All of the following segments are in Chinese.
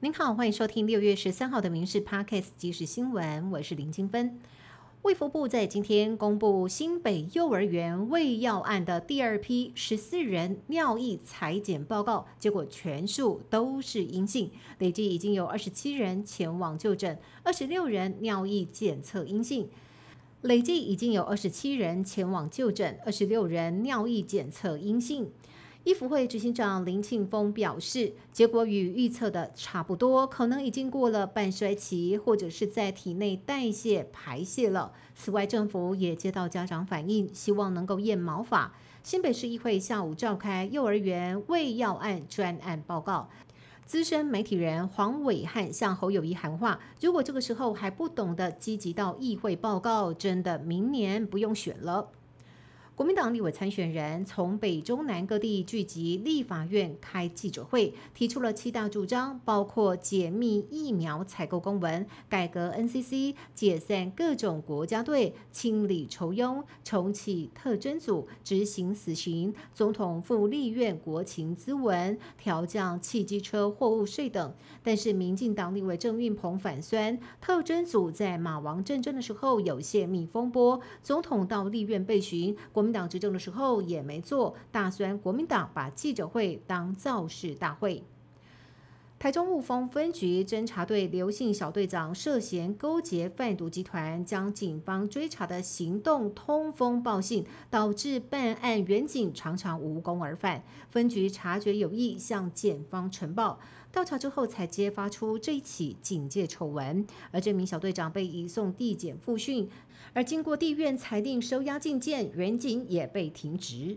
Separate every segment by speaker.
Speaker 1: 您好，欢迎收听六月十三号的《民事 Podcast》即时新闻，我是林金芬。卫福部在今天公布新北幼儿园喂药案的第二批十四人尿液裁剪报告，结果全数都是阴性，累计已经有二十七人前往就诊，二十六人尿液检测阴性。累计已经有二十七人前往就诊，二十六人尿液检测阴性。医福会执行长林庆峰表示，结果与预测的差不多，可能已经过了半衰期，或者是在体内代谢排泄了。此外，政府也接到家长反映，希望能够验毛发。新北市议会下午召开幼儿园喂药案专案报告，资深媒体人黄伟汉向侯友谊喊话：如果这个时候还不懂得积极到议会报告，真的明年不用选了。国民党立委参选人从北中南各地聚集，立法院开记者会，提出了七大主张，包括解密疫苗采购公文、改革 NCC、解散各种国家队、清理仇庸、重启特侦组、执行死刑、总统赴立院国情咨文、调降汽机车货物税等。但是，民进党立委郑运鹏反酸，特侦组在马王战争的时候有泄密风波，总统到立院被询，国。国民党执政的时候也没做，大酸国民党把记者会当造势大会。台中雾峰分局侦查队刘姓小队长涉嫌勾结贩毒集团，将警方追查的行动通风报信，导致办案员警常常无功而返。分局察觉有异，向检方呈报。调查之后，才揭发出这一起警戒丑闻，而这名小队长被移送地检复讯，而经过地院裁定收押禁见，原警也被停职。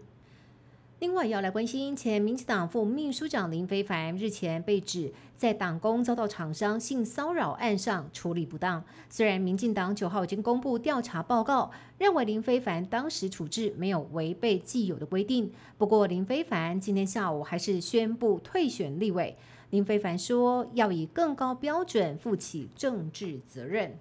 Speaker 1: 另外，要来关心前民进党副秘书长林非凡日前被指在党工遭到厂商性骚扰案上处理不当。虽然民进党九号已经公布调查报告，认为林非凡当时处置没有违背既有的规定，不过林非凡今天下午还是宣布退选立委。林非凡说：“要以更高标准负起政治责任。”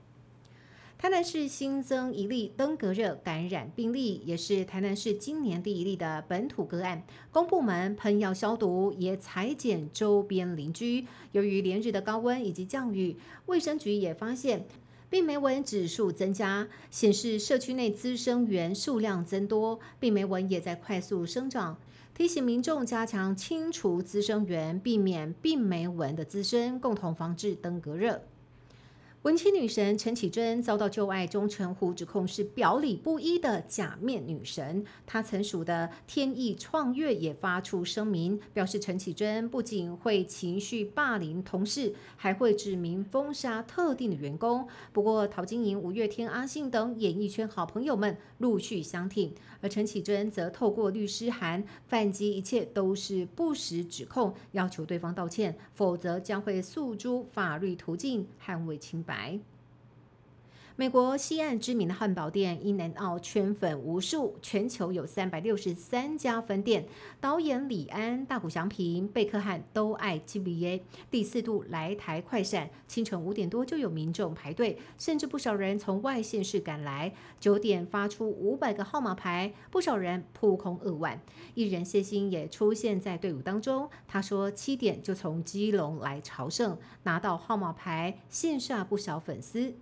Speaker 1: 台南市新增一例登革热感染病例，也是台南市今年第一例的本土个案。公部门喷药消毒，也裁剪周边邻居。由于连日的高温以及降雨，卫生局也发现病媒蚊指数增加，显示社区内滋生源数量增多，病媒蚊也在快速生长。提醒民众加强清除滋生源，避免病媒蚊的滋生，共同防治登革热。文青女神陈绮贞遭到旧爱钟成虎指控是表里不一的假面女神，她曾属的天意创月也发出声明，表示陈绮贞不仅会情绪霸凌同事，还会指名封杀特定的员工。不过陶晶莹、五月天、阿信等演艺圈好朋友们陆续相挺，而陈绮贞则透过律师函反击，一切都是不实指控，要求对方道歉，否则将会诉诸法律途径捍卫清。白。美国西岸知名的汉堡店伊南奥圈粉无数，全球有三百六十三家分店。导演李安、大谷祥平、贝克汉都爱 G B A。第四度来台快闪，清晨五点多就有民众排队，甚至不少人从外县市赶来。九点发出五百个号码牌，不少人扑空扼腕。艺人谢欣也出现在队伍当中，他说七点就从基隆来朝圣，拿到号码牌，羡煞不少粉丝。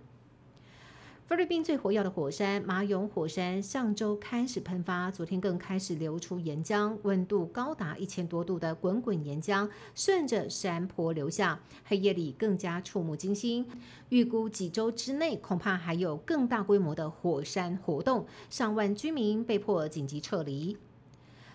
Speaker 1: 菲律宾最活跃的火山马永火山上周开始喷发，昨天更开始流出岩浆，温度高达一千多度的滚滚岩浆顺着山坡流下，黑夜里更加触目惊心。预估几周之内，恐怕还有更大规模的火山活动，上万居民被迫紧急撤离。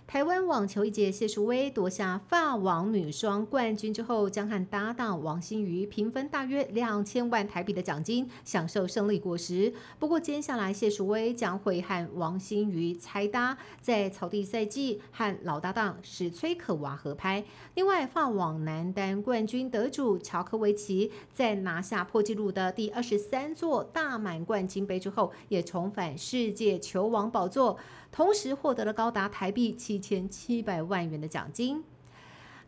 Speaker 1: 台湾网球一姐谢淑薇夺下法网女双冠军之后，将和搭档王心瑜平分大约两千万台币的奖金，享受胜利果实。不过，接下来谢淑薇将会和王心瑜猜搭，在草地赛季和老搭档史崔可娃合拍。另外，法网男单冠军得主乔科维奇在拿下破纪录的第二十三座大满贯金杯之后，也重返世界球王宝座。同时获得了高达台币七千七百万元的奖金。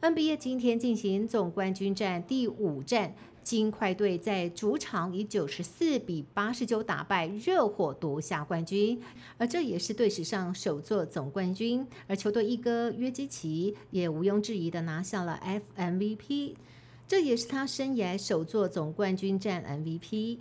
Speaker 1: NBA 今天进行总冠军战第五战，金块队在主场以九十四比八十九打败热火，夺下冠军，而这也是队史上首座总冠军。而球队一哥约基奇也毋庸置疑的拿下了 FMVP。这也是他生涯首座总冠军战 MVP。